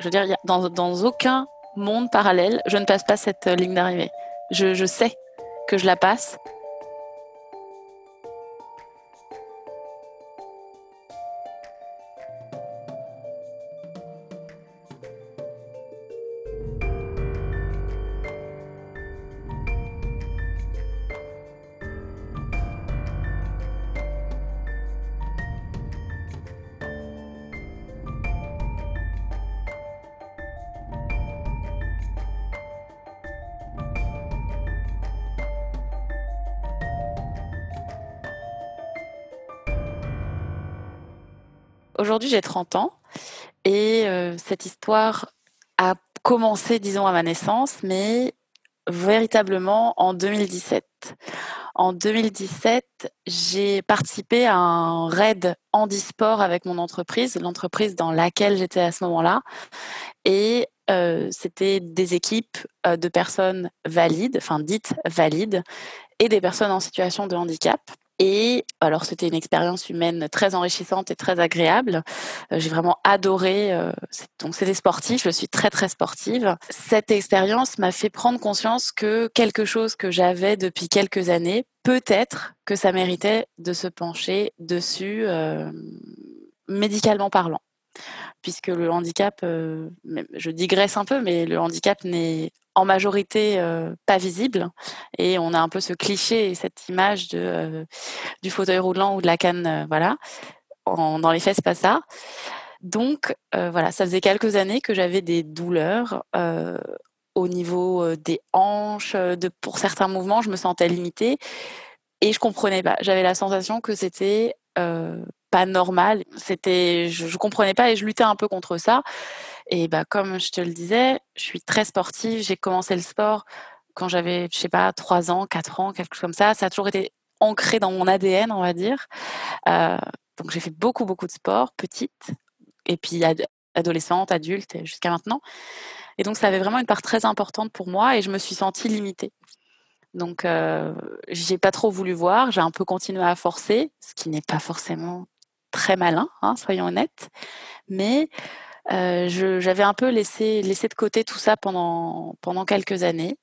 Je veux dire, dans, dans aucun monde parallèle, je ne passe pas cette ligne d'arrivée. Je, je sais que je la passe j'ai 30 ans et euh, cette histoire a commencé, disons, à ma naissance, mais véritablement en 2017. En 2017, j'ai participé à un raid handisport avec mon entreprise, l'entreprise dans laquelle j'étais à ce moment-là. Et euh, c'était des équipes euh, de personnes valides, enfin dites valides, et des personnes en situation de handicap. Et alors, c'était une expérience humaine très enrichissante et très agréable. Euh, j'ai vraiment adoré. Euh, donc, c'est des sportifs. Je suis très, très sportive. Cette expérience m'a fait prendre conscience que quelque chose que j'avais depuis quelques années, peut-être que ça méritait de se pencher dessus, euh, médicalement parlant puisque le handicap, euh, je digresse un peu, mais le handicap n'est en majorité euh, pas visible. Et on a un peu ce cliché et cette image de, euh, du fauteuil roulant ou de la canne, voilà. dans les faits, c'est pas ça. Donc, voilà, ça faisait quelques années que j'avais des douleurs au niveau des hanches, pour certains mouvements, je me sentais limitée et je comprenais pas. J'avais la sensation que c'était pas normal. C'était, je, comprenais pas et je luttais un peu contre ça. Et bah, comme je te le disais, je suis très sportive. J'ai commencé le sport quand j'avais, je sais pas, 3 ans, 4 ans, quelque chose comme ça. Ça a toujours été ancré dans mon ADN, on va dire. Euh, donc j'ai fait beaucoup, beaucoup de sport, petite, et puis adolescente, adulte, jusqu'à maintenant. Et donc ça avait vraiment une part très importante pour moi et je me suis sentie limitée. Donc euh, j'ai pas trop voulu voir, j'ai un peu continué à forcer, ce qui n'est pas forcément très malin, hein, soyons honnêtes. Mais euh, j'avais un peu laissé, laissé de côté tout ça pendant, pendant quelques années.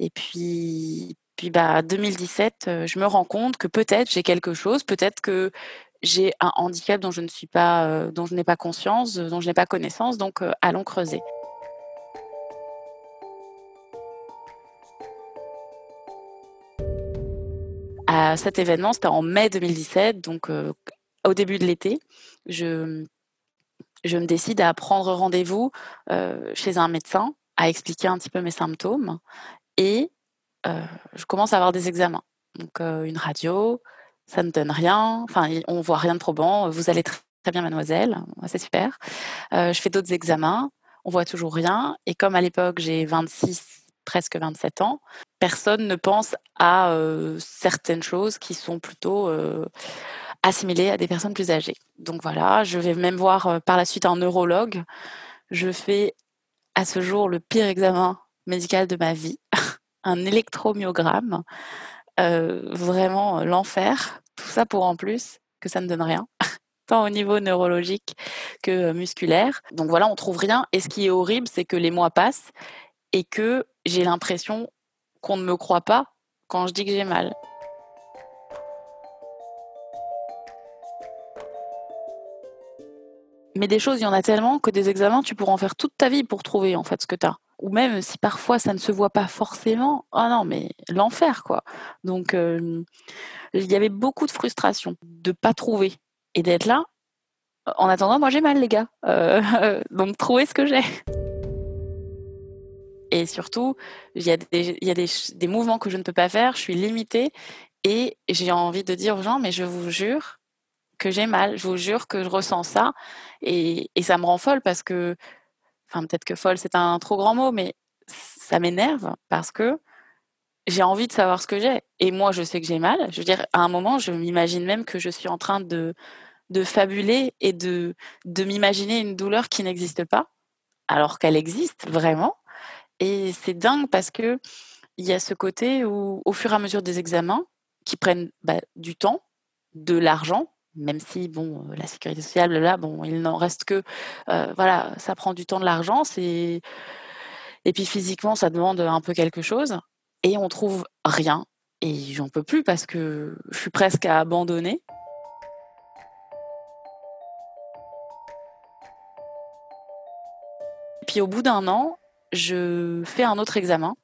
Et puis, puis bah, 2017, euh, je me rends compte que peut-être j'ai quelque chose, peut-être que j'ai un handicap dont je ne suis pas, euh, dont je n'ai pas conscience, dont je n'ai pas connaissance. Donc, allons creuser. À cet événement, c'était en mai 2017, donc au début de l'été, je, me décide à prendre rendez-vous euh, chez un médecin, à expliquer un petit peu mes symptômes et euh, je commence à avoir des examens. Donc euh, une radio, ça ne donne rien, enfin on voit rien de probant, vous allez très, bien mademoiselle, c'est super. je fais d'autres examens, on voit toujours rien et comme à l'époque j'ai 26 presque 27 ans, personne ne pense à certaines choses qui sont plutôt assimilé à des personnes plus âgées. Donc voilà, je vais même voir euh, par la suite un neurologue. Je fais à ce jour le pire examen médical de ma vie, un électromyogramme. Euh, vraiment euh, l'enfer. Tout ça pour en plus que ça ne donne rien, tant au niveau neurologique que musculaire. Donc voilà, on trouve rien. Et ce qui est horrible, c'est que les mois passent et que j'ai l'impression qu'on ne me croit pas quand je dis que j'ai mal. Mais des choses, il y en a tellement que des examens, tu pourras en faire toute ta vie pour trouver en fait ce que tu as. Ou même si parfois ça ne se voit pas forcément, ah non, mais l'enfer quoi. Donc il y avait beaucoup de frustration de pas trouver et d'être là. En attendant, moi j'ai mal les gars. Euh, donc trouver ce que j'ai. Et surtout, il y a, des, il y a des, des, mouvements que je ne peux pas faire, je suis limitée et j'ai envie de dire aux gens, mais je vous jure, que j'ai mal. Je vous jure que je ressens ça et, et ça me rend folle parce que, enfin peut-être que folle c'est un trop grand mot, mais ça m'énerve parce que j'ai envie de savoir ce que j'ai. Et moi, je sais que j'ai mal. Je veux dire, à un moment, je m'imagine même que je suis en train de, de fabuler et de, de m'imaginer une douleur qui n'existe pas, alors qu'elle existe vraiment. Et c'est dingue parce que il y a ce côté où, au fur et à mesure des examens, qui prennent bah, du temps, de l'argent, même si bon, heu, la sécurité sociale, là, bon, il n'en reste que, heu, voilà, ça prend du temps, de l'argent, et puis physiquement, ça demande, un peu quelque chose et on trouve rien et j'en peux plus parce que je suis presque à abandonner. Puis au bout d'1 an, je fais un autre examen.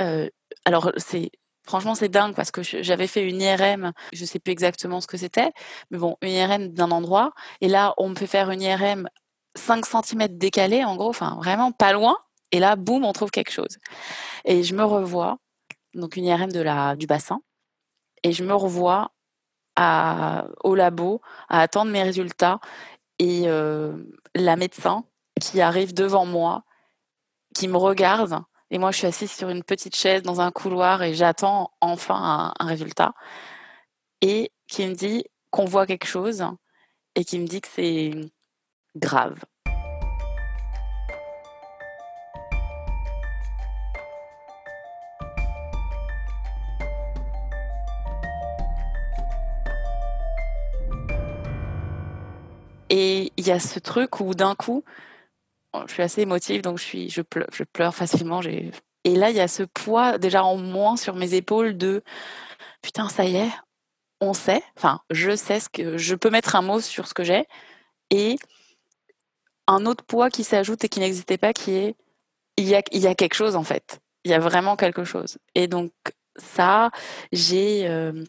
Heu, alors c'est franchement, c'est dingue parce que j'avais fait une IRM, je sais plus exactement ce que c'était, mais bon, une IRM d'un endroit. Et là, on me fait faire une IRM 5 centimètres décalée, en gros, enfin vraiment pas loin. Et là, boum, on trouve quelque chose. Et je me revois, donc une IRM de la du bassin. Et je me revois à au labo, à attendre mes résultats. Et heu, la médecin qui arrive devant moi, qui me regarde et moi, je suis assise sur une petite chaise dans un couloir et j'attends enfin un résultat et qui me dit qu'on voit quelque chose et qui me dit que c'est grave. Et il y a ce truc où d'un coup, je suis assez émotive, donc je pleure facilement, et là, il y a ce poids déjà en moins sur mes épaules de: «Putain, ça y est, on sait, enfin, je sais ce que je peux mettre un mot sur ce que j'ai» et un autre poids qui s'ajoute et qui n'existait pas, qui est: «Il y a quelque chose, en fait. Il y a vraiment quelque chose» et donc ça, j'ai, hem,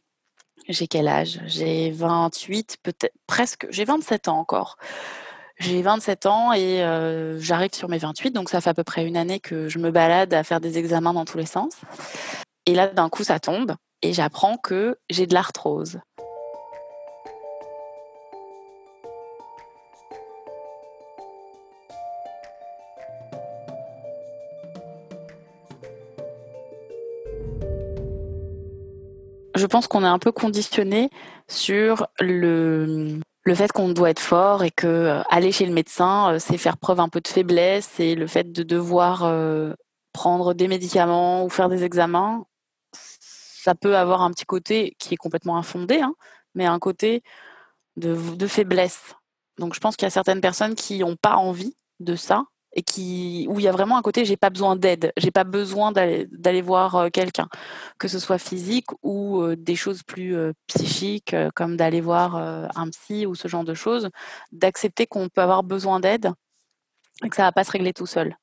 j'ai quel âge? J'ai 28 peut-être presque j'ai 27 ans encore. J'ai 27 ans et heu, j'arrive sur mes 28, donc ça fait à peu près 1 année que je me balade à faire des examens dans tous les sens et là, d'un coup, ça tombe et j'apprends que j'ai de l'arthrose. Je pense qu'on est un peu conditionnés sur le, le fait qu'on doit être fort et qu'aller chez le médecin, heu, c'est faire preuve un peu de faiblesse et le fait de devoir, heu, prendre des médicaments ou faire des examens, ça peut avoir un petit côté qui est complètement infondé, hein, mais un côté de de faiblesse. Donc je pense qu'il y a certaines personnes qui ont pas envie de ça où il y a vraiment un côté: «J'ai pas besoin d'aide, j'ai pas besoin d'aller voir, heu, quelqu'un». Que ce soit physique ou heu, des choses plus, heu, psychiques, comme d'aller voir, un psy ou ce genre de choses, d'accepter qu'on peut avoir besoin d'aide et que ça va pas se régler tout seul.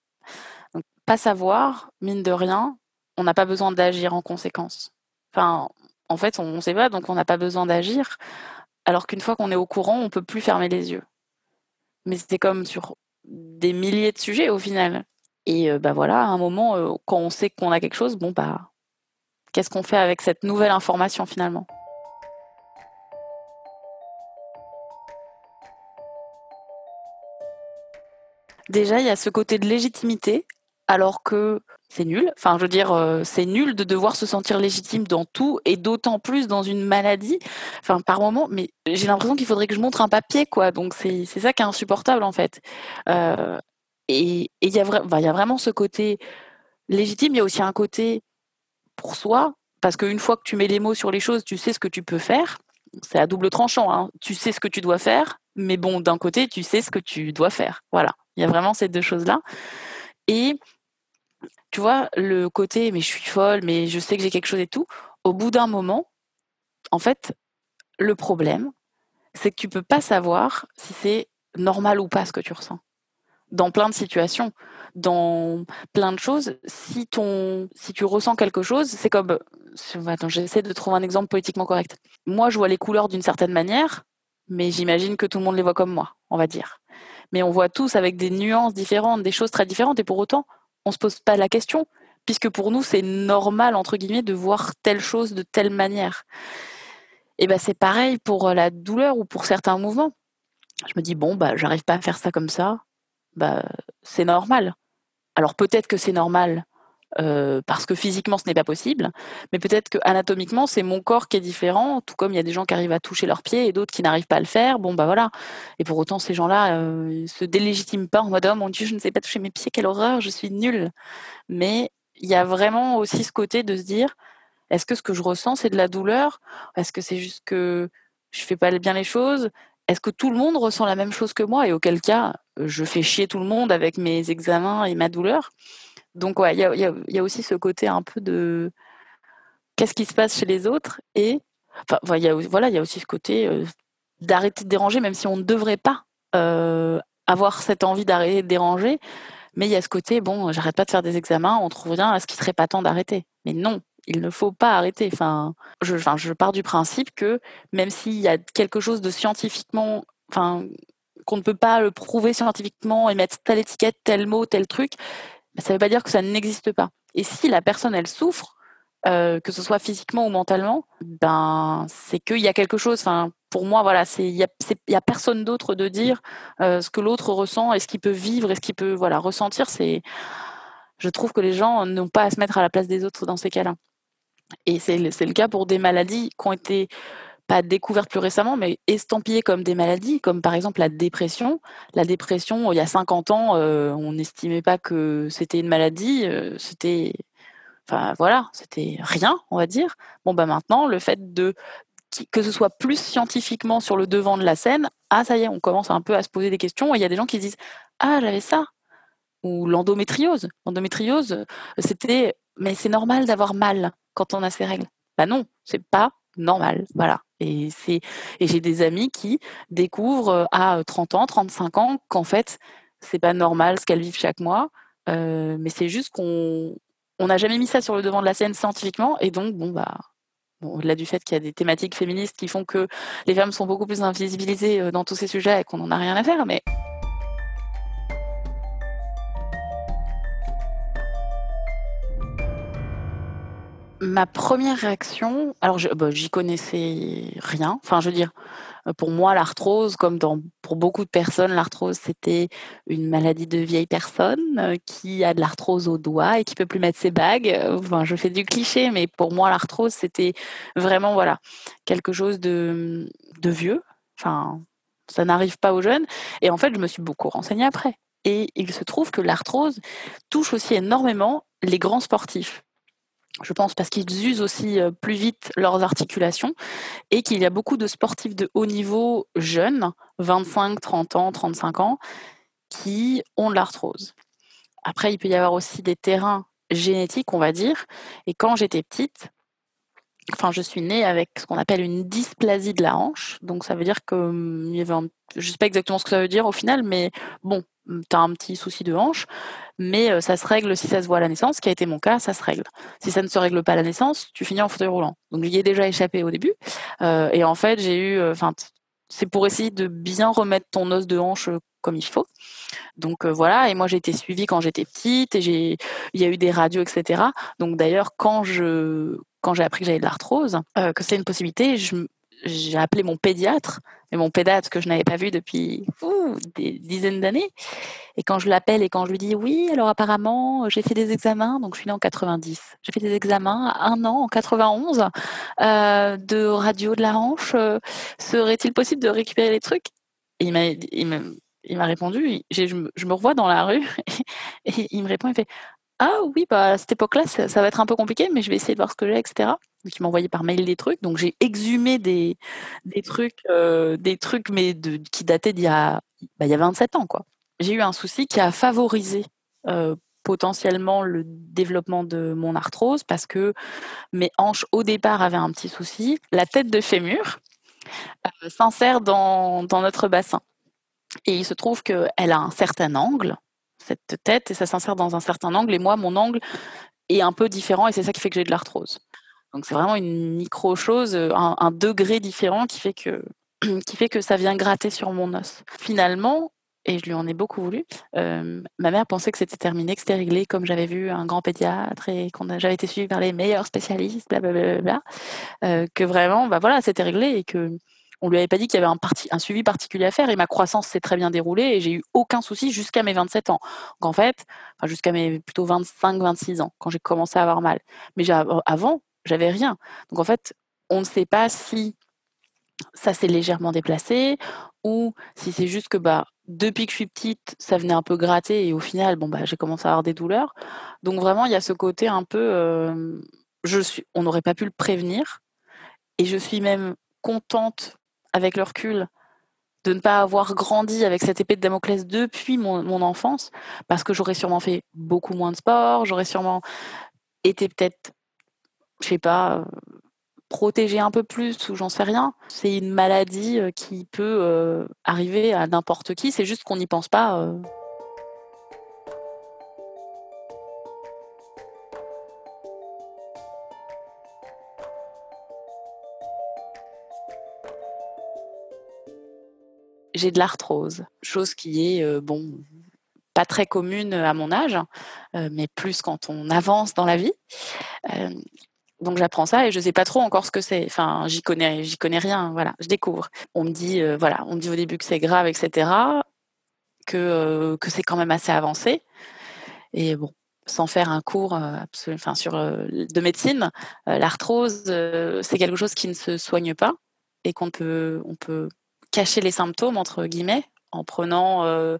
Donc pas savoir, mine de rien, on n'a pas besoin d'agir en conséquence. Enfin, en fait, on sait pas, donc on n'a pas besoin d'agir, alors qu'une fois qu'on est au courant, on peut plus fermer les yeux. Mais c'est comme sur des milliers de sujets au final et heu, bah, voilà, à un moment, heu, quand on sait qu'on a quelque chose, bon, bah, qu'est-ce qu'on fait avec cette nouvelle information finalement? Déjà, il y a ce côté de légitimité, alors que c'est nul. Enfin, je veux dire, heu, c'est nul de devoir se sentir légitime dans tout et d'autant plus dans une maladie. Enfin, par moment, mais j'ai l'impression qu'il faudrait que je montre un papier, quoi, donc c'est ça qui est insupportable, en fait. Heu et il y a vraiment ce côté légitime. Il y a aussi un côté pour soi, parce qu'une fois que tu mets les mots sur les choses, tu sais ce que tu peux faire. C'est à double tranchant, hein. Tu sais ce que tu dois faire, mais bon, d'un côté, tu sais ce que tu dois faire. Voilà, il y a vraiment ces 2 choses-là et tu vois, le côté: «Mais je suis folle, mais je sais que j'ai quelque chose et tout», au bout d'un moment, en fait, le problème, c'est que tu peux pas savoir si c'est normal ou pas ce que tu ressens. Dans plein de situations, dans plein de choses, si ton si tu ressens quelque chose, c'est comme, heu, attends, j'essaie de trouver un exemple politiquement correct. Moi, je vois les couleurs d'une certaine manière, mais j'imagine que tout le monde les voit comme moi, on va dire. Mais on voit tous avec des nuances différentes, des choses très différentes et pour autant, on se pose pas la question, puisque pour nous, c'est «normal» entre guillemets de voir telle chose de telle manière. Et bah, c'est pareil pour, heu, la douleur ou pour certains mouvements. Je me dis: «Bon, bah, j'arrive pas à faire ça comme ça, bah, c'est normal». Alors peut-être que c'est normal, heu, parce que physiquement ce n'est pas possible, mais peut-être qu'anatomiquement, c'est mon corps qui est différent, tout comme il y a des gens qui arrivent à toucher leurs pieds et d'autres qui n'arrivent pas à le faire. Bon, bah, voilà et pour autant ces gens-là, ils se délégitiment pas en mode: «Oh mon Dieu, je ne sais pas toucher mes pieds, quelle horreur, je suis nul». Mais il y a vraiment aussi ce côté de se dire: «Est-ce que ce que je ressens, c'est de la douleur? Est-ce que c'est juste que je fais pas bien les choses? Est-ce que tout le monde ressent la même chose que moi? Et auquel cas, je fais chier tout le monde avec mes examens et ma douleur. Donc ouais, il y a, aussi ce côté un peu de qu'est-ce qui se passe chez les autres et voilà il y a aussi ce côté euh, d'arrêter de déranger même si on ne devrait pas euh, avoir cette envie d'arrêter de déranger. Mais il y a ce côté bon j'arrête pas de faire des examens on trouve rien est-ce qu'il serait pas temps d'arrêter? Mais non il ne faut pas arrêter. Enfin je enfin je pars du principe que même s'il y a quelque chose de scientifiquement enfin qu'on ne peut pas le prouver scientifiquement et mettre telle étiquette tel mot tel truc ça ne veut pas dire que ça n'existe pas et si la personne elle souffre euh, que ce soit physiquement ou mentalement, ben c'est qu'il y a quelque chose. Pour moi, voilà, il y a, personne d'autre de dire euh, ce que l'autre ressent et ce qu'il peut vivre et ce qu'il peut voilà ressentir. Je trouve que les gens n'ont pas à se mettre à la place des autres dans ces cas-là. Et c'est le cas pour des maladies qui ont été pas découvertes plus récemment, mais estampillées comme des maladies, comme par exemple la dépression. La dépression, il y a 50 ans, euh, on n'estimait pas que c'était une maladie, euh, c'était voilà, c'était rien, on va dire. Bon bah maintenant, le fait de que ce soit plus scientifiquement sur le devant de la scène, ah ça y est, on commence un peu à se poser des questions. Et il y a des gens qui disent ah j'avais ça ou l'endométriose. L'endométriose, c'était mais c'est normal d'avoir mal quand on a ses règles. Bah non, c'est pas normal, voilà. Et et j'ai des amis qui découvrent à 30 ans, 35 ans qu'en fait c'est pas normal ce qu'elles vivent chaque mois, mais c'est juste qu'on on n'a jamais mis ça sur le devant de la scène scientifiquement, et donc, bon, bah, bon, au-delà du fait qu'il y a des thématiques féministes qui font que les femmes sont beaucoup plus invisibilisées dans tous ces sujets et qu'on n'en a rien à faire, mais ma première réaction, alors bah, j'y connaissais rien. Enfin, je veux dire, euh, pour moi, l'arthrose, comme pour beaucoup de personnes, l'arthrose, c'était une maladie de vieille personne euh, qui a de l'arthrose au doigt et qui peut plus mettre ses bagues. Enfin, je fais du cliché, mais pour moi, l'arthrose, c'était vraiment, voilà, quelque chose de, de vieux. Enfin, ça n'arrive pas aux jeunes. Et en fait, je me suis beaucoup renseignée après. Et il se trouve que l'arthrose touche aussi énormément les grands sportifs je pense parce qu'ils usent aussi plus vite leurs articulations et qu'il y a beaucoup de sportifs de haut niveau jeunes, 25, 30 ans, 35 ans, qui ont de l'arthrose. Après, il peut y avoir aussi des terrains génétiques, on va dire. Et quand j'étais petite, enfin, je suis née avec ce qu'on appelle une dysplasie de la hanche. Donc, ça veut dire que hum, il y sais pas exactement ce que ça veut dire au final, mais bon, tu as un petit souci de hanche, mais euh, ça se règle si ça se voit à la naissance, ce qui a été mon cas, ça se règle. Si ça ne se règle pas à la naissance, tu finis en fauteuil roulant. Donc j'y ai déjà échappé au début, euh, et en fait j'ai eu, euh, c'est pour essayer de bien remettre ton os de hanche comme il faut. Donc voilà, et moi j'ai été suivie quand j'étais petite, et il y a eu des radios, etc. Donc d'ailleurs quand j'ai appris que j'avais de l'arthrose, que c'est une possibilité, j'ai appelé mon pédiatre, mais mon pédiatre que je n'avais pas vu depuis des dizaines d'années. Et quand je l'appelle et quand je lui dis oui, alors apparemment j'ai fait des examens, donc je suis née en 90. J'ai fait des examens un an en 91 euh, de radio de la hanche. Euh, serait-il possible de récupérer les trucs? Il m'a, répondu. Je, me revois dans la rue et il me répond. Il fait ah oui, bah, à cette époque-là, ça, va être un peu compliqué, mais je vais essayer de voir ce que j'ai, etc. Il m'envoyait par mail des trucs. Donc, j'ai exhumé des, trucs, euh, des trucs, mais qui dataient d'il y a, bah, il y a 27 ans, quoi. J'ai eu un souci qui a favorisé euh, potentiellement le développement de mon arthrose parce que mes hanches au départ avaient un petit souci. La tête de fémur euh, s'insère dans notre bassin. Et il se trouve qu'elle a un certain angle, cette tête et ça s'insère dans un certain angle. Et moi, mon angle est un peu différent et c'est ça qui fait que j'ai de l'arthrose. Donc c'est vraiment une micro chose, un, degré différent qui fait que qui fait que ça vient gratter sur mon os. Finalement, et je lui en ai beaucoup voulu. Euh, ma mère pensait que c'était terminé, que c'était réglé, comme j'avais vu un grand pédiatre et qu'on j'avais été suivie par les meilleurs spécialistes, blablabla, euh, que vraiment, bah voilà, c'était réglé et que on lui avait pas dit qu'il y avait un, suivi particulier à faire et ma croissance s'est très bien déroulée et j'ai eu aucun souci jusqu'à mes 27 ans. Donc en fait, enfin jusqu'à mes plutôt 25-26 ans quand j'ai commencé à avoir mal. Mais avant, j'avais rien. Donc en fait, on ne sait pas si ça s'est légèrement déplacé ou si c'est juste que bah depuis que je suis petite, ça venait un peu gratter et au final, bon bah j'ai commencé à avoir des douleurs. Donc vraiment, il y a ce côté un peu, euh, je suis, on n'aurait pas pu le prévenir et je suis même contente avec le recul, de ne pas avoir grandi avec cette épée de Damoclès depuis mon, enfance, parce que j'aurais sûrement fait beaucoup moins de sport, j'aurais sûrement été peut-être, je sais pas, protégée un peu plus ou j'en sais rien. C'est une maladie qui peut arriver à n'importe qui, c'est juste qu'on n'y pense pas. J'ai de l'arthrose, chose qui est, heu, bon, pas très commune à mon âge, heu, mais plus quand on avance dans la vie. Donc j'apprends ça et je sais pas trop encore ce que c'est. Enfin, j'y connais j'y connais rien, voilà, je découvre. On me dit, voilà, on me dit au début que c'est grave et cetera, que, que c'est quand même assez avancé et bon, sans faire un cours, absolu enfin sur, de médecine, l'arthrose, c'est quelque chose qui ne se soigne pas et qu'on peut on peut «cacher les symptômes» entre guillemets en prenant, heu,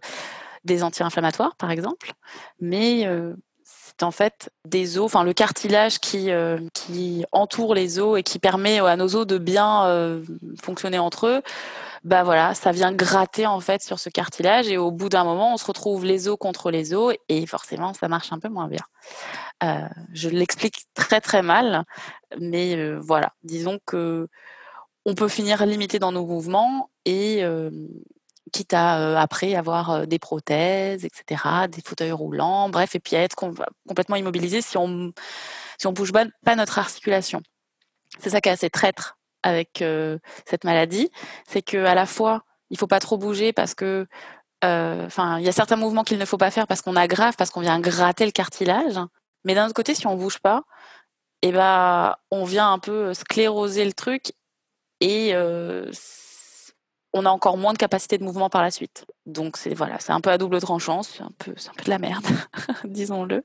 des anti-inflammatoires par exemple, mais heu, c'est en fait des os, enfin le cartilage qui, heu, qui entoure les os et qui permet à nos os de bien, fonctionner entre eux, bah voilà, ça vient gratter en fait sur ce cartilage et au bout d'un moment, on se retrouve les os contre les os et forcément ça marche un peu moins bien. Je l'explique très, très mal, mais voilà, disons qu'on peut finir limité dans nos mouvements et quitte à, après avoir, des prothèses et cetera, des fauteuils roulants, bref et puis à être com complètement immobilisé si on si on bouge pas notre articulation. C'est ça qui est assez traître avec, cette maladie, c'est qu'à la fois, il faut pas trop bouger parce que, enfin, il y a certains mouvements qu'il ne faut pas faire parce qu'on aggrave, parce qu'on vient gratter le cartilage, mais d'un autre côté, si on bouge pas et bah, on vient un peu scléroser le truc et heu, c on a encore moins de capacité de mouvement par la suite. Donc c'est voilà, c'est un peu à double tranchant, c'est un peu c'est un peu de la merde, disons-le.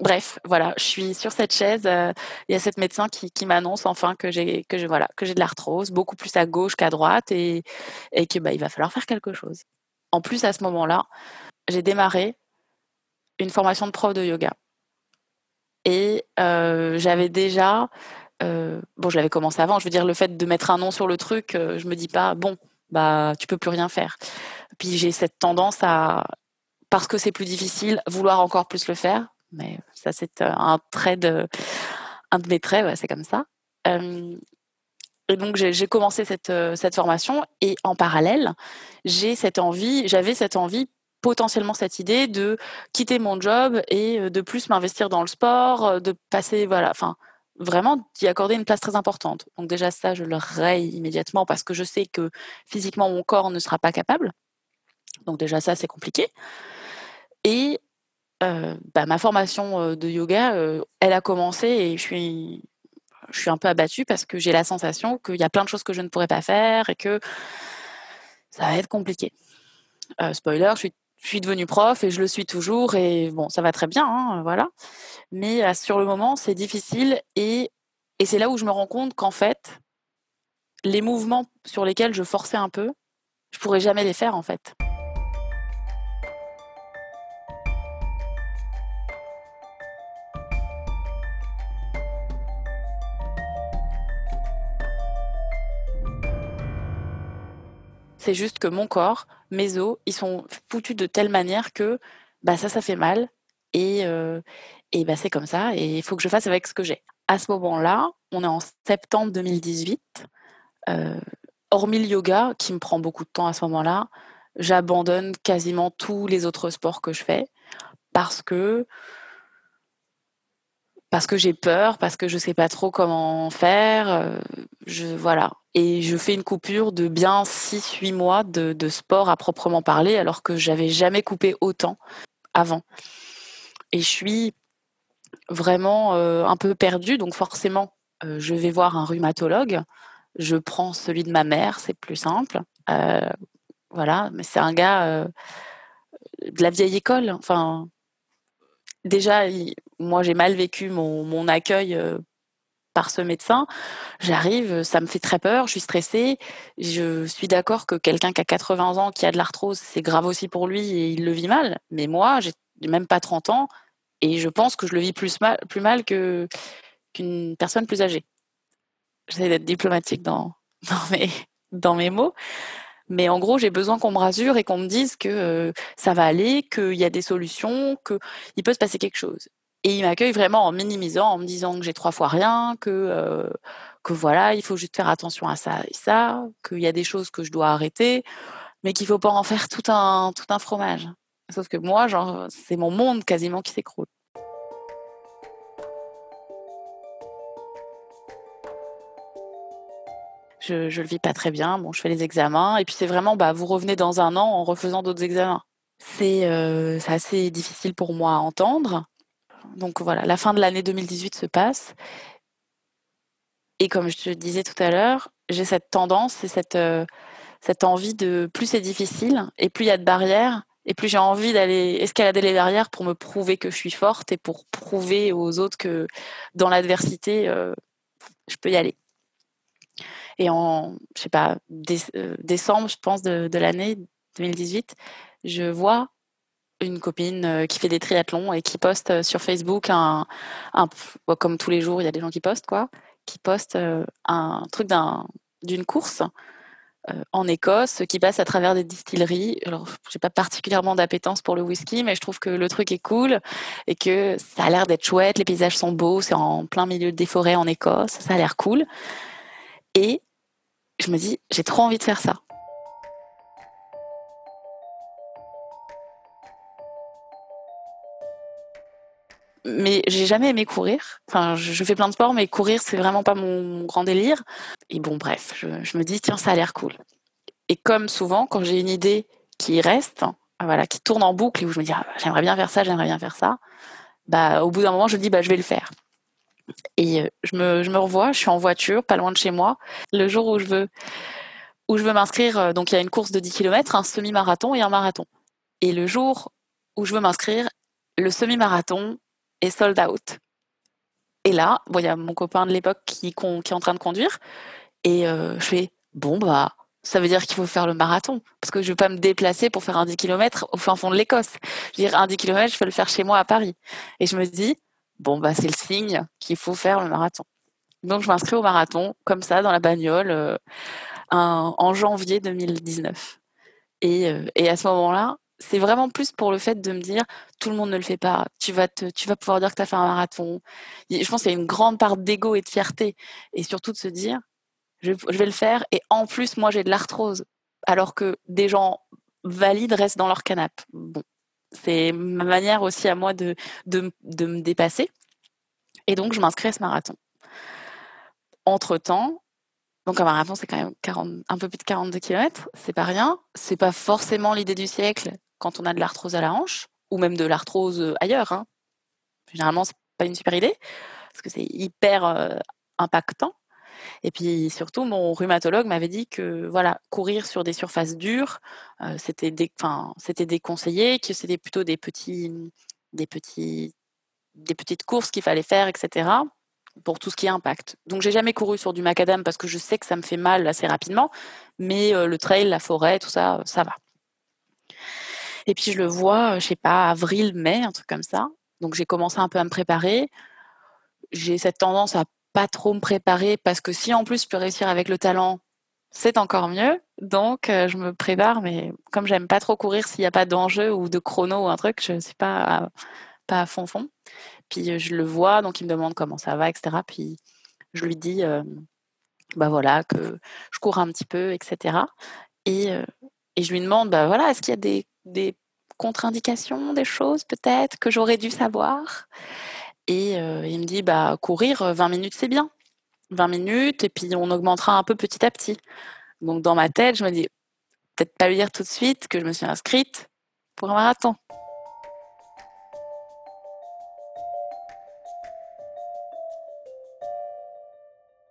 Bref, voilà, je suis sur cette chaise, heu, il y a cette médecin qui qui m'annonce enfin que j'ai que j'ai voilà, que j'ai de l'arthrose, beaucoup plus à gauche qu'à droite et et que, bah, il va falloir faire quelque chose. En plus, à ce moment-là, j'ai démarré une formation de prof de yoga et heu, j'avais déjà, heu, bon, je l'avais commencé avant, je veux dire le fait de mettre un nom sur le truc, heu, je me dis pas: «Bon, bah, tu peux plus rien faire». Puis j'ai cette tendance à, parce que c'est plus difficile, vouloir encore plus le faire, mais ça c'est un trait de un de mes traits, c'est comme ça. Et donc j'ai commencé cette, cette formation et en parallèle, j'ai cette envie j'avais cette envie, potentiellement cette idée de quitter mon job et heu, de plus m'investir dans le sport, heu, de passer voilà, enfin vraiment d'y accorder une place très importante. Donc déjà ça, je le raye immédiatement parce que je sais que physiquement mon corps ne sera pas capable. Donc déjà ça, c'est compliqué et heu, bah, ma formation, de yoga, elle a commencé et je suis je suis un peu abattue parce que j'ai la sensation qu'il y a plein de choses que je ne pourrais pas faire et que ça va être compliqué. Spoiler, je suis je suis devenue prof et je le suis toujours et bon, ça va très bien, hein, voilà. Mais heu, sur le moment, c'est difficile et et c'est là où je me rends compte qu'en fait les mouvements sur lesquels je forçais un peu, je pourrais jamais les faire, en fait. C'est juste que mon corps, mes os, ils sont foutus de telle manière que, bah, ça, ça fait mal et heu et bah, c'est comme ça et il faut que je fasse avec ce que j'ai. À ce moment-là, on est en septembre 2018, heu, hormis le yoga qui me prend beaucoup de temps à ce moment-là, j'abandonne quasiment tous les autres sports que je fais parce que parce que j'ai peur, parce que je sais pas trop comment faire, je voilà. Et je fais une coupure de bien 6-8 mois de sport à proprement parler, alors que j'avais jamais coupé autant avant. Et je suis vraiment, heu, un peu perdue donc forcément, heu, je vais voir un rhumatologue. Je prends celui de ma mère, c'est plus simple, voilà, mais c'est un gars, de la vieille école, enfin déjà moi j'ai mal vécu mon accueil, heu, par ce médecin. J'arrive, ça me fait très peur, je suis stressée. Je suis d'accord que quelqu'un qui a 80 ans, qui a de l'arthrose, c'est grave aussi pour lui et il le vit mal. Mais moi, j'ai même pas 30 ans Et je pense que je le vis plus mal, plus mal qu'une personne plus âgée. J'essaie d'être diplomatique dans mes mots. Mais en gros, j'ai besoin qu'on me rassure et qu'on me dise que euh, ça va aller, qu'il y a des solutions, qu'il peut se passer quelque chose. Et il m'accueille vraiment en minimisant, en me disant que j'ai trois fois rien, que, euh, que voilà, il faut juste faire attention à ça et ça, qu'il y a des choses que je dois arrêter, mais qu'il faut pas en faire tout un, tout un fromage. Sauf que moi, genre, c'est mon monde quasiment qui s'écroule. Je, je le vis pas très bien. Bon, je fais les examens et puis c'est vraiment, bah, vous revenez dans un an en refaisant d'autres examens. C'est euh, assez difficile pour moi à entendre. Donc voilà, la fin de l'année 2018 se passe. Et comme je te disais tout à l'heure, j'ai cette tendance et cette, euh, cette envie de plus c'est difficile et plus il y a de barrières et plus j'ai envie d'aller escalader les barrières pour me prouver que je suis forte et pour prouver aux autres que dans l'adversité, euh, je peux y aller. Et en, je sais pas, euh, décembre, je pense, de, l'année 2018, je vois une copine euh, qui fait des triathlons et qui poste euh, sur Facebook un, un comme tous les jours, il y a des gens qui postent quoi, qui postent un truc d'un d'une course en Écosse qui passe à travers des distilleries. Alors, j'ai pas particulièrement d'appétence pour le whisky, mais je trouve que le truc est cool et que ça a l'air d'être chouette. Les paysages sont beaux, c'est en plein milieu des forêts en Écosse, ça a l'air cool. Et je me dis, j'ai trop envie de faire ça. mais j'ai jamais aimé courir. Enfin, je, fais plein de sports, mais courir, c'est vraiment pas mon, grand délire. Et bon, bref, je, me dis, tiens, ça a l'air cool. Et comme souvent, quand j'ai une idée qui reste, voilà, qui tourne en boucle et où je me dis, ah, j'aimerais bien faire ça, j'aimerais bien faire ça, bah, au bout d'un moment, je me dis, bah, je vais le faire. Et euh, je me, je me revois, je suis en voiture, pas loin de chez moi, le jour où je veux, où je veux m'inscrire. Euh, donc, il y a une course de 10 km, un semi-marathon et un marathon. Et le jour où je veux m'inscrire, le semi-marathon est sold out. Et là, il y a mon copain de l'époque qui, est en train de conduire. Et euh, je fais, bon, bah, ça veut dire qu'il faut faire le marathon. Parce que je ne vais pas me déplacer pour faire un 10 km au fin fond de l'Écosse. Je veux dire, un 10 km, je peux le faire chez moi à Paris. Et je me dis, bon, bah, c'est le signe qu'il faut faire le marathon. Donc, je m'inscris au marathon, comme ça, dans la bagnole, euh, en janvier 2019. Et, euh, et à ce moment-là, c'est vraiment plus pour le fait de me dire tout le monde ne le fait pas. Tu vas te, tu vas pouvoir dire que tu as fait un marathon. Je pense qu'il y a une grande part d'ego et de fierté et surtout de se dire je, je vais le faire et en plus moi j'ai de l'arthrose alors que des gens valides restent dans leur canapé. Bon, c'est ma manière aussi à moi de, de, de me dépasser. Et donc, je m'inscris à ce marathon. Entre-temps, donc un marathon, c'est quand même 40, un peu plus de 42 km, c'est pas rien. C'est pas forcément l'idée du siècle quand on a de l'arthrose à la hanche, ou même de l'arthrose ailleurs. Hein. Généralement, c'est pas une super idée, parce que c'est hyper euh, impactant. Et puis surtout, mon rhumatologue m'avait dit que voilà, courir sur des surfaces dures, euh, c'était c'était déconseillé, que c'était plutôt des petits, des petits, des petites courses qu'il fallait faire, etc. Pour tout ce qui est impact. Donc j'ai jamais couru sur du macadam parce que je sais que ça me fait mal assez rapidement, mais euh, le trail, la forêt, tout ça, ça va. Et puis je le vois, je sais pas, avril, mai, un truc comme ça. Donc j'ai commencé un peu à me préparer. J'ai cette tendance à pas trop me préparer parce que si en plus je peux réussir avec le talent, c'est encore mieux. Donc euh, je me prépare, mais comme j'aime pas trop courir s'il n'y a pas d'enjeu ou de chrono ou un truc, je ne suis pas à, pas à fond fond. Puis euh, je le vois, donc il me demande comment ça va, etc. Puis je lui dis, euh, bah voilà, que je cours un petit peu, etc. Et, et je lui demande, bah voilà, est-ce qu'il y a des, des contre-indications, des choses peut-être que j'aurais dû savoir? Et il me dit, bah, courir 20 euh, minutes, c'est bien. 20 minutes, et puis on augmentera un peu petit à petit. Donc dans ma tête, je me dis, peut-être pas lui dire tout de suite que je me suis inscrite pour un marathon.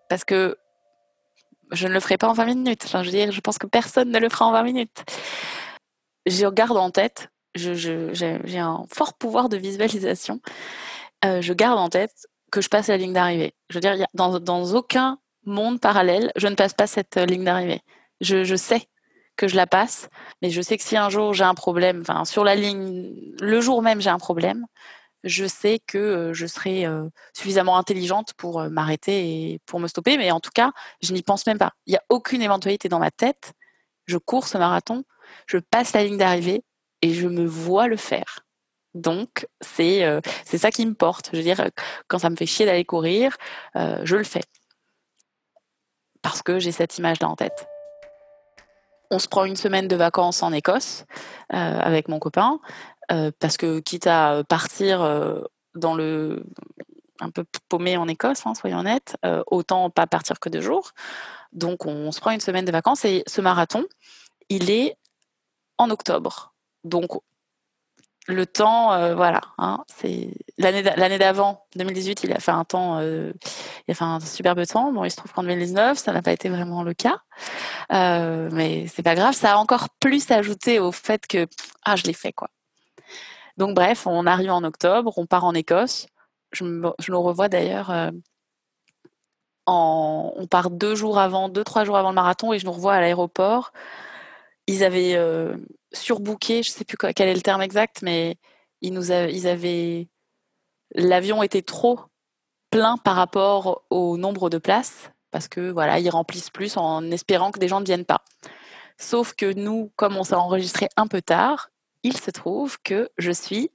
Parce que je ne le ferai pas en 20 minutes. Je veux dire, je pense que personne ne le fera en 20 minutes. Je garde en tête, j'ai un fort pouvoir de visualisation. Euh, je garde en tête que je passe la ligne d'arrivée. Je veux dire, dans, dans, aucun monde parallèle, je ne passe pas cette euh, ligne d'arrivée. Je, je, sais que je la passe, mais je sais que si un jour j'ai un problème, enfin sur la ligne, le jour même j'ai un problème, je sais que je serai suffisamment intelligente pour m'arrêter et pour me stopper. Mais en tout cas, je n'y pense même pas. Il n'y a aucune éventualité dans ma tête. Je cours ce marathon, je passe la ligne d'arrivée et je me vois le faire. Donc, c'est c'est ça qui me porte. Je veux dire, quand ça me fait chier d'aller courir, je le fais. Parce que j'ai cette image-là en tête. On se prend une semaine de vacances en Écosse avec mon copain. Euh, parce que quitte à partir euh, dans le un peu paumé en Écosse, hein, soyons honnêtes, euh, autant pas partir que deux jours. Donc on se prend une semaine de vacances et ce marathon, il est en octobre. Donc le temps, voilà, hein, c'est l'année d'avant, 2018, il a fait un temps, il a fait un superbe temps. Bon, il se trouve qu'en 2019, ça n'a pas été vraiment le cas, mais c'est pas grave. Ça a encore plus ajouté au fait que ah, je l'ai fait quoi. Donc bref, on arrive en octobre, on part en Écosse. Je, nous revois d'ailleurs. Euh, on part deux jours avant, deux trois jours avant le marathon, et je nous revois à l'aéroport. Ils avaient euh, surbooké, je ne sais plus quel est le terme exact, mais ils nous avaient l'avion était trop plein par rapport au nombre de places parce que voilà, ils remplissent plus en espérant que des gens ne viennent pas. Sauf que nous, comme on s'est enregistré un peu tard, il se trouve que je suis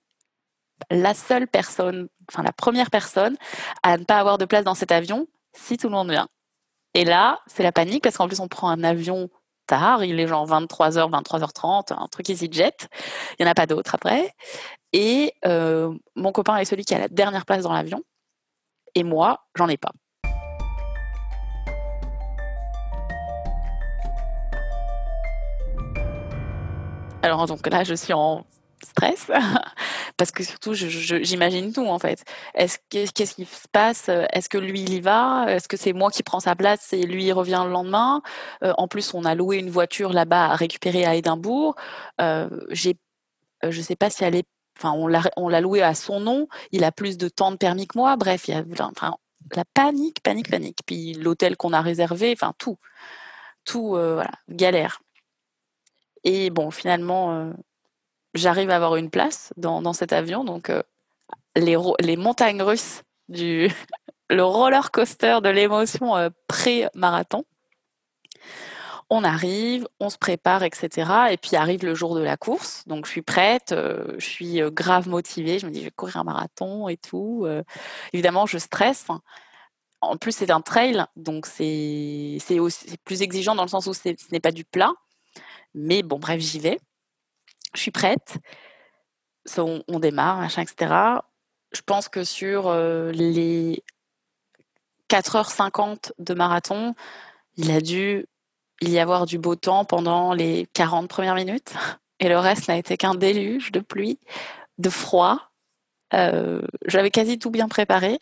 la seule personne, enfin la première personne à ne pas avoir de place dans cet avion si tout le monde vient. Et là, c'est la panique parce qu'en plus, on prend un avion il est genre 23h, 23h30, un truc EasyJet. Il n'y en a pas d'autres après. Et euh, mon copain est celui qui a la dernière place dans l'avion. Et moi, j'en ai pas. Alors donc là, je suis en stress parce que surtout, j'imagine tout en fait. Est-ce qu'est-ce qui se passe? Est-ce que lui il y va? Est-ce que c'est moi qui prends sa place et lui il revient le lendemain? Euh, En plus, on a loué une voiture là-bas à récupérer à Édimbourg. Euh, j'ai, euh, je sais pas si elle est, enfin on l'a loué à son nom. Il a plus de temps de permis que moi. Bref, il y a la panique, panique, panique. Puis l'hôtel qu'on a réservé, enfin tout, tout, voilà, galère. Et bon, finalement, euh, j'arrive à avoir une place dans, dans cet avion. Donc, euh, les, les montagnes russes du le roller coaster de l'émotion euh, pré-marathon. On arrive, on se prépare, etc. Et puis arrive le jour de la course. Donc je suis prête, je suis grave motivée. Je me dis, je vais courir un marathon et tout. évidemment, je stresse. En plus, c'est un trail, donc c'est plus exigeant dans le sens où ce n'est pas du plat. Mais bon, bref, j'y vais. Je suis prête. On, démarre, machin, etc. Je pense que sur euh, les 4h50 de marathon, il a dû y avoir du beau temps pendant les 40 premières minutes. Et le reste n'a été qu'un déluge de pluie, de froid. Euh, j'avais quasi tout bien préparé.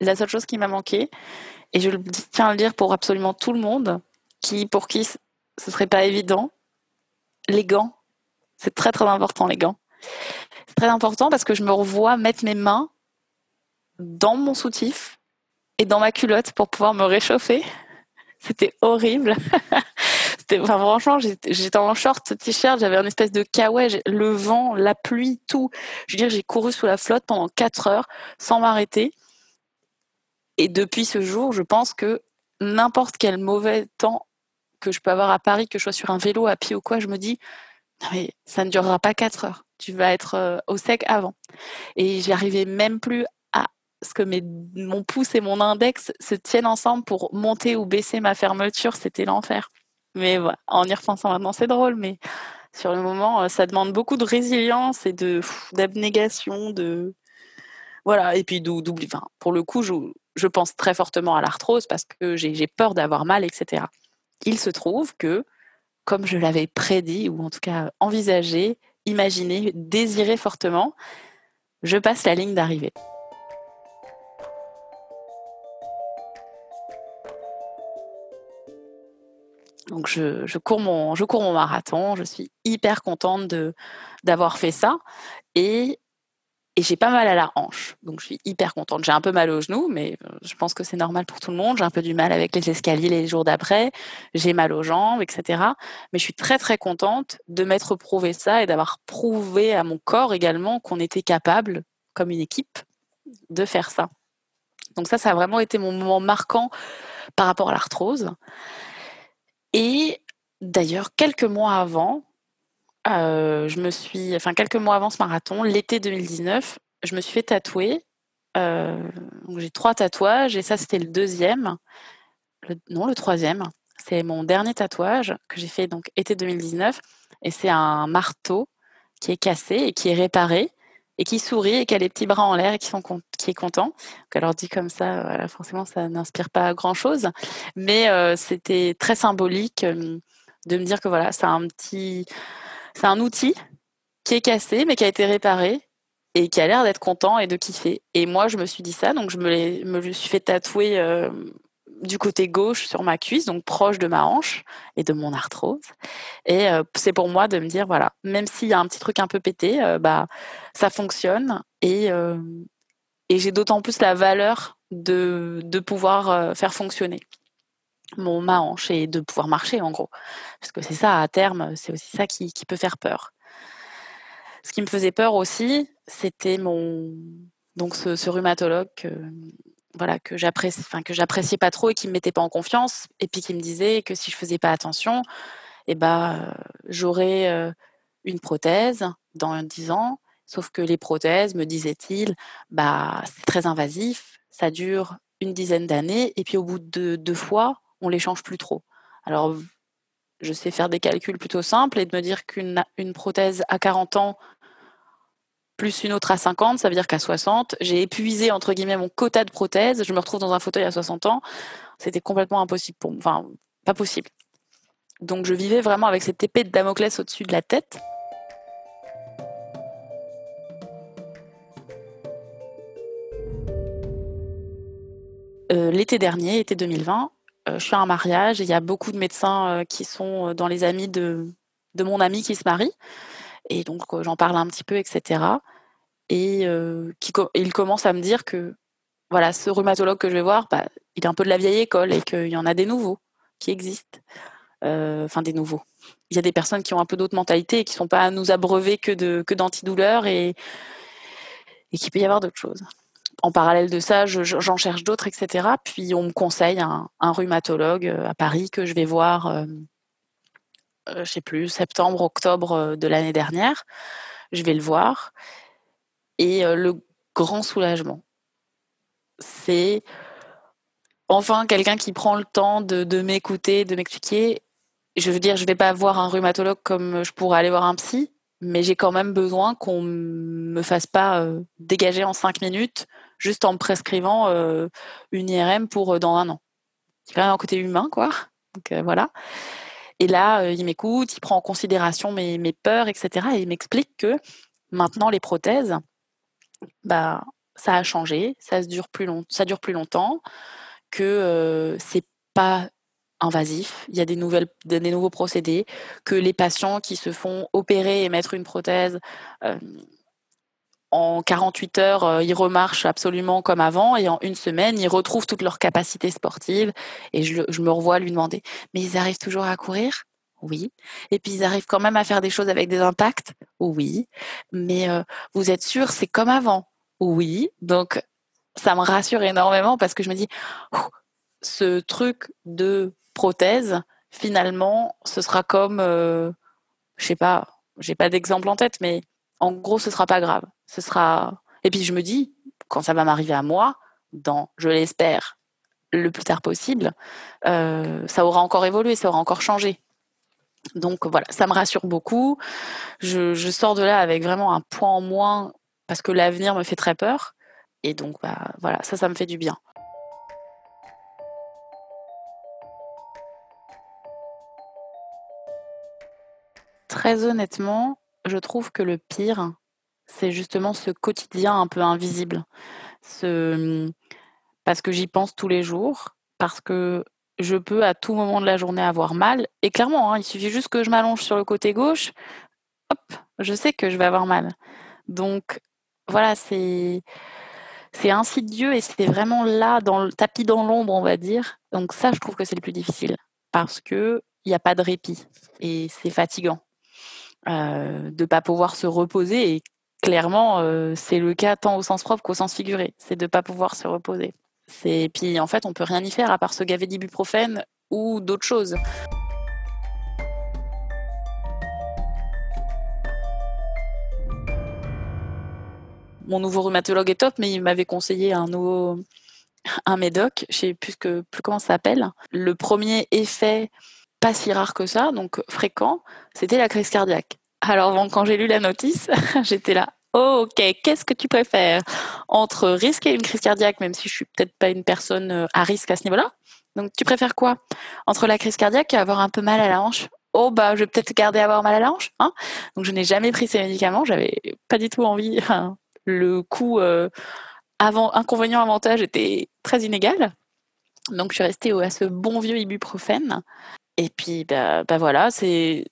La seule chose qui m'a manqué, et je tiens à le dire pour absolument tout le monde, qui, pour qui ce serait pas évident. Les gants, c'est très très important les gants. C'est très important parce que je me revois mettre mes mains dans mon soutif et dans ma culotte pour pouvoir me réchauffer. C'était horrible. enfin, franchement, j'étais en short, t-shirt, j'avais une espèce de kawaii, le vent, la pluie, tout. Je veux dire, j'ai couru sous la flotte pendant 4 heures sans m'arrêter. Et depuis ce jour, je pense que n'importe quel mauvais temps que je peux avoir à Paris, que je sois sur un vélo, à pied ou quoi, je me dis, ça ne durera pas quatre heures. Tu vas être euh, au sec avant. Et j'arrivais même plus à ce que mes, mon pouce et mon index se tiennent ensemble pour monter ou baisser ma fermeture. C'était l'enfer. Mais voilà, en y repensant maintenant, c'est drôle, mais sur le moment, euh, ça demande beaucoup de résilience et d'abnégation, de voilà, et puis d'oubli. Pour le coup, je, je pense très fortement à l'arthrose parce que j'ai peur d'avoir mal, etc il se trouve que, comme je l'avais prédit, ou en tout cas envisagé, imaginé, désiré fortement, je passe la ligne d'arrivée. Donc je, cours mon, marathon, je suis hyper contente d'avoir fait ça et et j'ai pas mal à la hanche. Donc je suis hyper contente. J'ai un peu mal au genou, mais euh, je pense que c'est normal pour tout le monde. J'ai un peu du mal avec les escaliers les jours d'après. J'ai mal aux jambes, etc. Mais je suis très très contente de m'être prouvé ça et d'avoir prouvé à mon corps également qu'on était capable, comme une équipe, de faire ça. Donc ça, ça a vraiment été mon moment marquant par rapport à l'arthrose. Et d'ailleurs, quelques mois avant, euh, je me suis, enfin quelques mois avant ce marathon, l'été 2019, je me suis fait tatouer. Euh, j'ai trois tatouages et ça c'était le deuxième, non le troisième. C'est mon dernier tatouage que j'ai fait donc été 2019 et c'est un marteau qui est cassé et qui est réparé et qui sourit et qui a les petits bras en l'air et qui, est content. Alors dit comme ça, forcément, ça n'inspire pas grand-chose. Mais euh, c'était très symbolique de me dire que voilà, c'est un petit... C'est un outil qui est cassé, mais qui a été réparé et qui a l'air d'être content et de kiffer. Et moi, je me suis dit ça, donc je me, suis fait tatouer euh, du côté gauche sur ma cuisse, donc proche de ma hanche et de mon arthrose. Et euh, c'est pour moi de me dire, voilà, même s'il y a un petit truc un peu pété, euh, bah, ça fonctionne et, j'ai d'autant plus la valeur de pouvoir faire fonctionner mon ma hanche et de pouvoir marcher en gros. Parce que c'est ça, à terme, c'est aussi ça qui, qui peut faire peur. Ce qui me faisait peur aussi, c'était mon donc ce, ce rhumatologue voilà que j'apprécie enfin que j'appréciais pas trop et qui me mettait pas en confiance et puis qui me disait que si je faisais pas attention eh ben j'aurais une prothèse dans 10 ans sauf que les prothèses me disait-il bah c'est très invasif ça dure une dizaine d'années et puis au bout de deux fois on les change plus trop alors je sais faire des calculs plutôt simples et de me dire qu'une une prothèse à 40 ans plus une autre à 50, ça veut dire qu'à 60, j'ai épuisé entre guillemets mon quota de prothèses, je me retrouve dans un fauteuil à 60 ans, c'était complètement impossible pour moi, enfin pas possible. Donc je vivais vraiment avec cette épée de Damoclès au-dessus de la tête. Euh, l'été dernier, été 2020, euh, je suis à un mariage et il y a beaucoup de médecins euh, qui sont dans les amis de, de mon ami qui se marie. Et donc, j'en parle un petit peu, etc. Et qui, il commence à me dire que voilà, ce rhumatologue que je vais voir, bah, il est un peu de la vieille école et qu'il y en a des nouveaux qui existent. Enfin, des nouveaux. Il y a des personnes qui ont un peu d'autres mentalités et qui ne sont pas à nous abreuver que, de, que et, et qu'il peut y avoir d'autres choses. En parallèle de ça, j'en cherche d'autres, etc. Puis on me conseille un, rhumatologue à Paris que je vais voir euh, je sais plus, septembre, octobre euh, de l'année dernière. Je vais le voir. Et euh, le grand soulagement, c'est enfin quelqu'un qui prend le temps de, de m'écouter, de m'expliquer. Je veux dire, je vais pas voir un rhumatologue comme je pourrais aller voir un psy, mais j'ai quand même besoin qu'on me fasse pas dégager en cinq minutes juste en me prescrivant une IRM pour dans un an. C'est quand même un côté humain, quoi. Donc voilà. Et là, euh, il m'écoute, il prend en considération mes, mes peurs, etc. Et il m'explique que maintenant, les prothèses, bah, ça a changé, ça, dure, plus long, ça dure plus longtemps, que euh, c'est pas invasif, il y a des, nouvelles, des, nouveaux procédés, que les patients qui se font opérer et mettre une prothèse euh, en 48 heures, euh, ils remarchent absolument comme avant et en une semaine, ils retrouvent toutes leurs capacités sportives. Et je, me revois lui demander, mais ils arrivent toujours à courir? Oui. Et puis ils arrivent quand même à faire des choses avec des impacts? Oui. Mais euh, vous êtes sûr, c'est comme avant? Oui. Donc ça me rassure énormément parce que je me dis, ce truc de prothèse, finalement, ce sera comme, euh, je sais pas, j'ai pas d'exemple en tête, mais en gros, ce sera pas grave ce sera. Et puis je me dis, quand ça va m'arriver à moi, dans, je l'espère, le plus tard possible, euh, ça aura encore évolué, ça aura encore changé. Donc voilà, ça me rassure beaucoup. Je, je, sors de là avec vraiment un point en moins parce que l'avenir me fait très peur. Et donc bah, voilà, ça, ça me fait du bien. Très honnêtement, je trouve que le pire, c'est justement ce quotidien un peu invisible. Ce... Parce que j'y pense tous les jours, parce que je peux à tout moment de la journée avoir mal. Et clairement, hein, il suffit juste que je m'allonge sur le côté gauche, hop, je sais que je vais avoir mal. Donc voilà, c'est c'est insidieux et c'est vraiment là, dans le tapis dans l'ombre, on va dire. Donc ça, je trouve que c'est le plus difficile parce que il n'y a pas de répit et c'est fatigant euh, de pas pouvoir se reposer et clairement, euh, c'est le cas tant au sens propre qu'au sens figuré. C'est de pas pouvoir se reposer. C'est puis en fait, on peut rien y faire à part se gaver d'ibuprofène ou d'autres choses. Mon nouveau rhumatologue est top, mais il m'avait conseillé un nouveau un médoc, je sais plus que plus comment ça s'appelle. Le premier effet pas si rare que ça, donc fréquent, c'était la crise cardiaque. Alors quand j'ai lu la notice, j'étais là. Ok, qu'est-ce que tu préfères entre risquer une crise cardiaque, même si je suis peut-être pas une personne euh, à risque à ce niveau-là Donc tu préfères quoi Entre la crise cardiaque et avoir un peu mal à la hanche? Oh bah je vais peut-être garder avoir mal à la hanche. Hein Donc je n'ai jamais pris ces médicaments, j'avais pas du tout envie. le coût euh, avant, inconvénient avantage était très inégal. Donc je suis restée à ce bon vieux ibuprofène. Et puis bah, bah voilà, c'est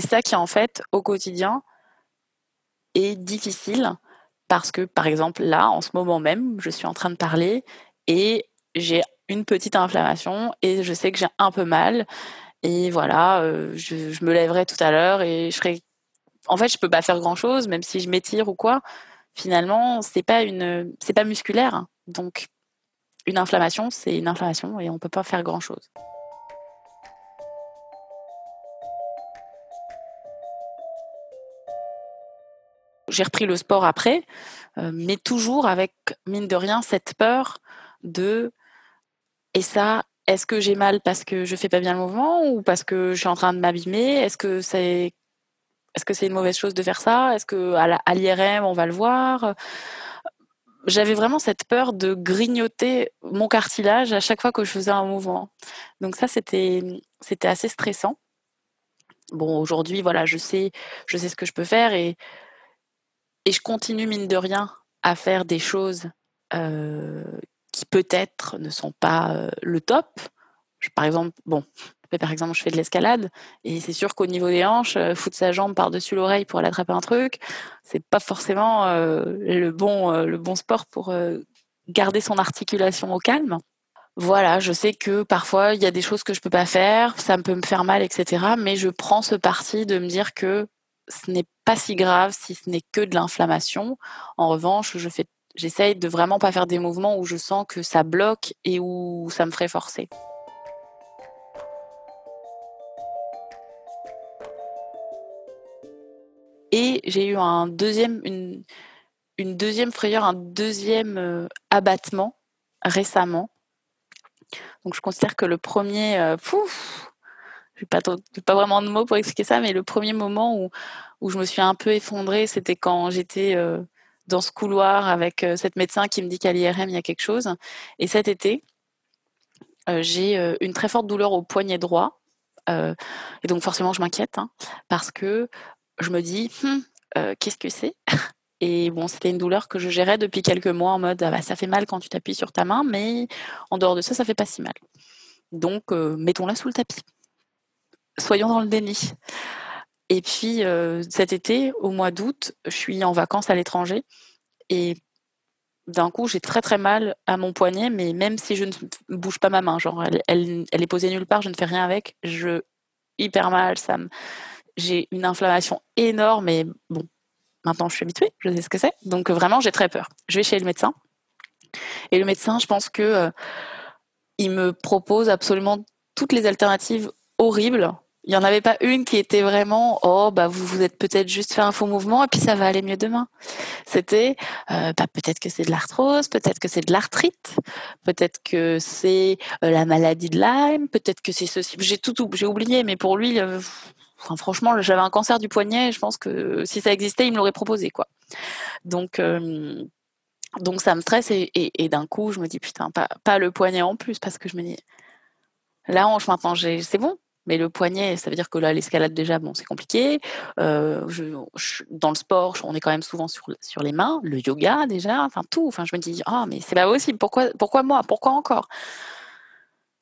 ça qui en fait au quotidien est difficile parce que, par exemple, là, en ce moment même, je suis en train de parler et j'ai une petite inflammation et je sais que j'ai un peu mal. Et voilà, euh, je, me lèverai tout à l'heure et je serai. En fait, je peux pas faire grand chose, même si je m'étire ou quoi. Finalement, c'est pas pas musculaire. Donc, une inflammation, c'est une inflammation et on peut pas faire grand chose. J'ai repris le sport après, euh, mais toujours avec, mine de rien, cette peur de et ça, est-ce que j'ai mal parce que je fais pas bien le mouvement ou parce que je suis en train de m'abîmer? Est-ce que c'est est-ce que c'est une mauvaise chose de faire ça? Est-ce que à l'IRM on va le voir? J'avais vraiment cette peur de grignoter mon cartilage à chaque fois que je faisais un mouvement. Donc ça c'était c'était assez stressant. Bon aujourd'hui voilà je sais je sais ce que je peux faire et et je continue, mine de rien, à faire des choses qui peut-être ne sont pas le top. par exemple, bon, par exemple, je fais de l'escalade et c'est sûr qu'au niveau des hanches, foutre sa jambe par-dessus l'oreille pour aller attraper un truc, c'est pas forcément le bon le bon sport pour garder son articulation au calme. Voilà, je sais que parfois il y a des choses que je peux pas faire, ça peut me faire mal, etc. Mais je prends ce parti de me dire que ce n'est pas si grave si ce n'est que de l'inflammation. En revanche, je fais, j'essaye de vraiment pas faire des mouvements où je sens que ça bloque et où ça me ferait forcer. Et j'ai eu un deuxième, une, deuxième frayeur, un deuxième euh, abattement récemment. Donc je considère que le premier, euh, j'ai pas, pas vraiment de mots pour expliquer ça, mais le premier moment où, où je me suis un peu effondrée, c'était quand j'étais euh, dans ce couloir avec euh, cette médecin qui me dit qu'à l'IRM, il y a quelque chose. Et cet été, euh, j'ai une très forte douleur au poignet droit. et donc forcément, je m'inquiète hein, parce que je me dis, hum, qu'est-ce que c'est? Et bon, c'était une douleur que je gérais depuis quelques mois en mode, ah bah, ça fait mal quand tu t'appuies sur ta main, mais en dehors de ça, ça fait pas si mal. Donc, mettons-la sous le tapis soyons dans le déni. Et puis euh, cet été, au mois d'août, je suis en vacances à l'étranger et d'un coup, j'ai très très mal à mon poignet, mais même si je ne bouge pas ma main, genre elle, est posée nulle part, je ne fais rien avec, je hyper mal, j'ai une inflammation énorme et bon, maintenant je suis habituée, je sais ce que c'est, donc vraiment j'ai très peur. Je vais chez le médecin et le médecin, je pense que euh, il me propose absolument toutes les alternatives horribles il n'y en avait pas une qui était vraiment oh bah vous vous êtes peut-être juste fait un faux mouvement et puis ça va aller mieux demain. C'était euh, bah, peut-être que c'est de l'arthrose, peut-être que c'est de l'arthrite, peut-être que c'est euh, la maladie de Lyme, peut-être que c'est ceci. J'ai tout, oublié, mais pour lui, euh, franchement, j'avais un cancer du poignet. Je pense que si ça existait, il me l'aurait proposé quoi. Donc donc ça me stresse et, d'un coup je me dis putain pas le poignet en plus parce que je me dis la hanche maintenant c'est bon mais le poignet, ça veut dire que là, l'escalade déjà, bon, c'est compliqué. Euh, dans le sport, on est quand même souvent sur, sur les mains. Le yoga déjà, enfin tout. Enfin, je me dis, ah, mais c'est pas possible. Pourquoi, pourquoi moi? Pourquoi encore?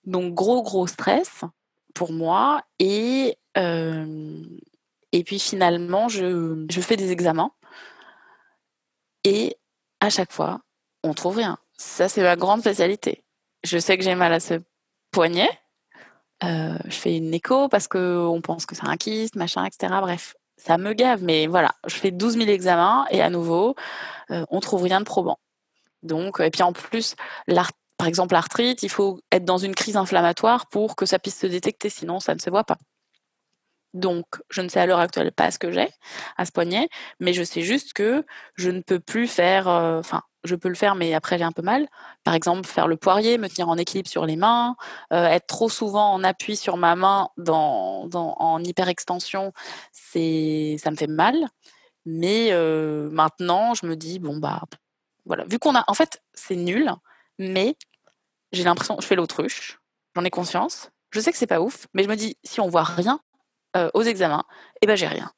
Donc gros gros stress pour moi et euh, et puis finalement, je, je fais des examens et à chaque fois, on trouve rien. Ça, c'est ma grande spécialité. Je sais que j'ai mal à ce poignet, je fais une écho parce qu'on pense que c'est un kyste, machin, etc. Bref, ça me gave, mais voilà, je fais 12 000 examens et à nouveau, euh, on trouve rien de probant. Donc, et puis en plus, par exemple, l'arthrite, il faut être dans une crise inflammatoire pour que ça puisse se détecter, sinon ça ne se voit pas. Donc, je ne sais à l'heure actuelle pas ce que j'ai à ce poignet, mais je sais juste que je ne peux plus faire, euh, enfin, je peux le faire, mais après j'ai un peu mal. Par exemple, faire le poirier, me tenir en équilibre sur les mains, euh, être trop souvent en appui sur ma main dans, en hyperextension, ça me fait mal. Mais euh, maintenant, je me dis bon bah voilà, vu qu'on a, en fait, c'est nul, mais j'ai l'impression, je fais l'autruche, j'en ai conscience. Je sais que c'est pas ouf, mais je me dis si on voit rien euh, aux examens, eh ben j'ai rien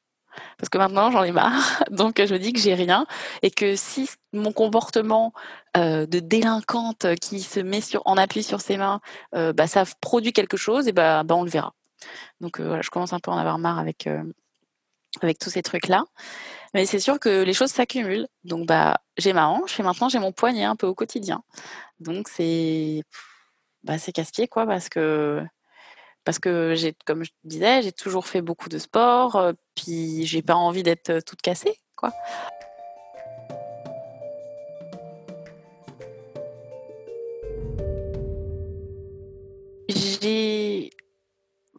parce que maintenant j'en ai marre. Donc je me dis que j'ai rien et que si mon comportement euh, de délinquante qui se met en appui sur ses mains, euh, bah, ça produit quelque chose, et bah, bah on le verra. Donc voilà, je commence un peu à en avoir marre avec avec tous ces trucs là. Mais c'est sûr que les choses s'accumulent. Donc bah j'ai ma hanche et maintenant j'ai mon poignet un peu au quotidien. Donc c'est bah c'est casse-pied quoi parce que parce que j'ai, comme je disais, j'ai toujours fait beaucoup de sport, puis j'ai pas envie d'être toute cassée, quoi. J'ai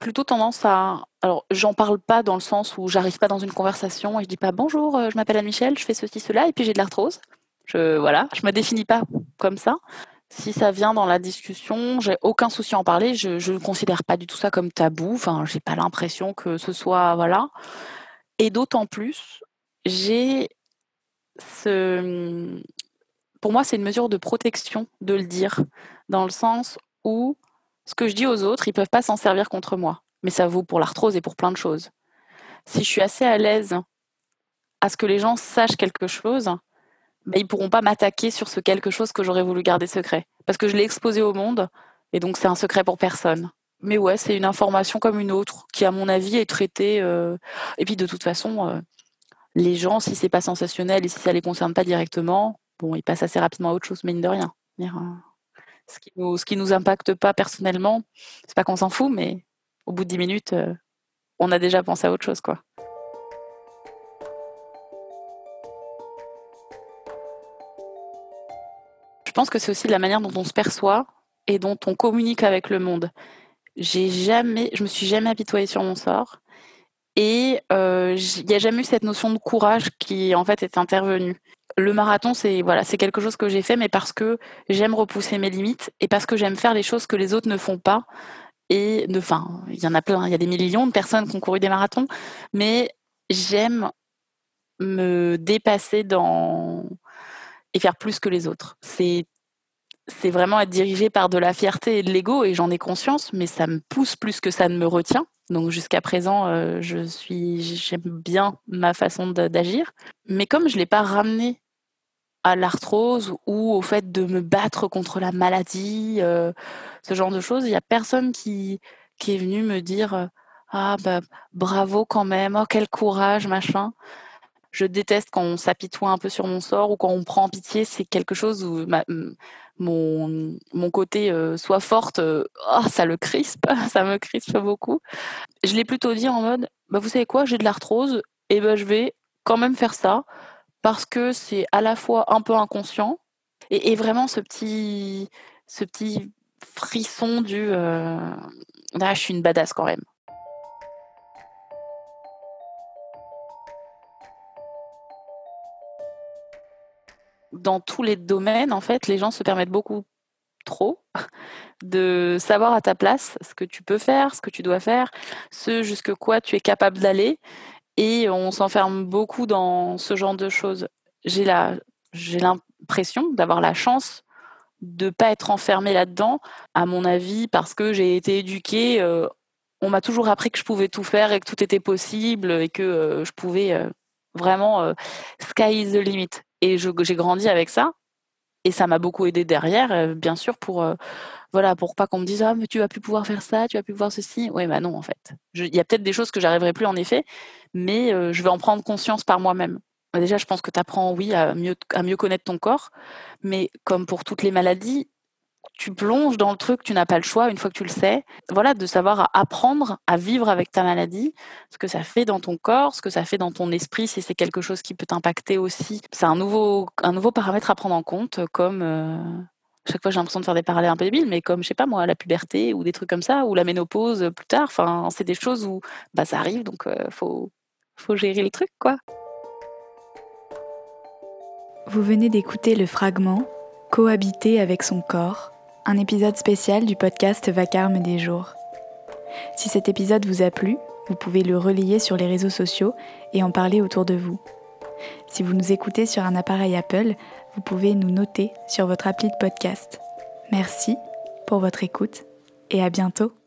plutôt tendance à, alors j'en parle pas dans le sens où j'arrive pas dans une conversation et je dis pas bonjour, je m'appelle Anne-Michel, je fais ceci cela et puis j'ai de l'arthrose. Je voilà, je me définis pas comme ça si ça vient dans la discussion, j'ai aucun souci à en parler. Je ne considère pas du tout ça comme tabou. Enfin, j'ai pas l'impression que ce soit voilà. Et d'autant plus, j'ai ce, pour moi, c'est une mesure de protection de le dire, dans le sens où ce que je dis aux autres, ils peuvent pas s'en servir contre moi. Mais ça vaut pour l'arthrose et pour plein de choses. Si je suis assez à l'aise à ce que les gens sachent quelque chose, bah, ils pourront pas m'attaquer sur ce quelque chose que j'aurais voulu garder secret. Parce que je l'ai exposé au monde, et donc c'est un secret pour personne. Mais ouais, c'est une information comme une autre, qui à mon avis est traitée. Euh, et puis de toute façon, euh, les gens, si c'est pas sensationnel et si ça les concerne pas directement, bon, ils passent assez rapidement à autre chose, mine de rien. Euh, ce qui nous, ce qui nous impacte pas personnellement, c'est pas qu'on s'en fout, mais au bout de dix minutes, on a déjà pensé à autre chose, quoi. Pense que c'est aussi la manière dont on se perçoit et dont on communique avec le monde. J'ai jamais, je me suis jamais apitoyée sur mon sort et euh, il n'y a jamais eu cette notion de courage qui en fait est intervenue. Le marathon, c'est voilà, c'est quelque chose que j'ai fait, mais parce que j'aime repousser mes limites et parce que j'aime faire les choses que les autres ne font pas. Et il y en a plein, il y a des millions de personnes qui ont couru des marathons, mais j'aime me dépasser dans et faire plus que les autres. C'est vraiment être dirigé par de la fierté et de l'ego et j'en ai conscience, mais ça me pousse plus que ça ne me retient. Donc jusqu'à présent, euh, je suis, j'aime bien ma façon d'agir, mais comme je l'ai pas ramené à l'arthrose ou au fait de me battre contre la maladie, euh, ce genre de choses, il y a personne qui qui est venu me dire euh, ah bah bravo quand même, oh quel courage machin je déteste quand on s'apitoie un peu sur mon sort ou quand on prend pitié. C'est quelque chose où mon, mon côté euh, soit forte, euh, oh, ça le crispe, ça me crispe beaucoup. Je l'ai plutôt dit en mode, bah, vous savez quoi, j'ai de l'arthrose, et ben je vais quand même faire ça parce que c'est à la fois un peu inconscient et, vraiment ce petit, ce petit frisson du, euh, ah, je suis une badass quand même. Dans tous les domaines, en fait, les gens se permettent beaucoup trop de savoir à ta place ce que tu peux faire, ce que tu dois faire, ce jusque quoi tu es capable d'aller. Et on s'enferme beaucoup dans ce genre de choses. J'ai l'impression d'avoir la chance de pas être enfermée là-dedans, à mon avis, parce que j'ai été éduquée. Euh, on m'a toujours appris que je pouvais tout faire et que tout était possible et que euh, je pouvais euh, vraiment sky is the limit. Et j'ai grandi avec ça. Et ça m'a beaucoup aidé derrière, euh, bien sûr, pour euh, voilà, pour pas qu'on me dise ah mais tu vas plus pouvoir faire ça, tu vas plus pouvoir ceci. Oui, bah non en fait. Il y a peut-être des choses que j'arriverai plus en effet, mais euh, je vais en prendre conscience par moi-même. Bah, déjà, je pense que tu apprends, oui, à mieux, à mieux connaître ton corps, mais comme pour toutes les maladies, tu plonges dans le truc, tu n'as pas le choix une fois que tu le sais. Voilà, de savoir apprendre à vivre avec ta maladie, ce que ça fait dans ton corps, ce que ça fait dans ton esprit, si c'est quelque chose qui peut t'impacter aussi. C'est un nouveau, un nouveau paramètre à prendre en compte, comme euh, chaque fois j'ai l'impression de faire des parallèles un peu débiles, mais comme je sais pas moi, la puberté ou des trucs comme ça, ou la ménopause plus tard. Enfin, c'est des choses où bah ça arrive, donc euh, faut faut gérer le truc quoi. Vous venez d'écouter le fragment Cohabiter avec son corps un épisode spécial du podcast Vacarme des jours. Si cet épisode vous a plu, vous pouvez le relayer sur les réseaux sociaux et en parler autour de vous. Si vous nous écoutez sur un appareil Apple, vous pouvez nous noter sur votre appli de podcast. Merci pour votre écoute et à bientôt.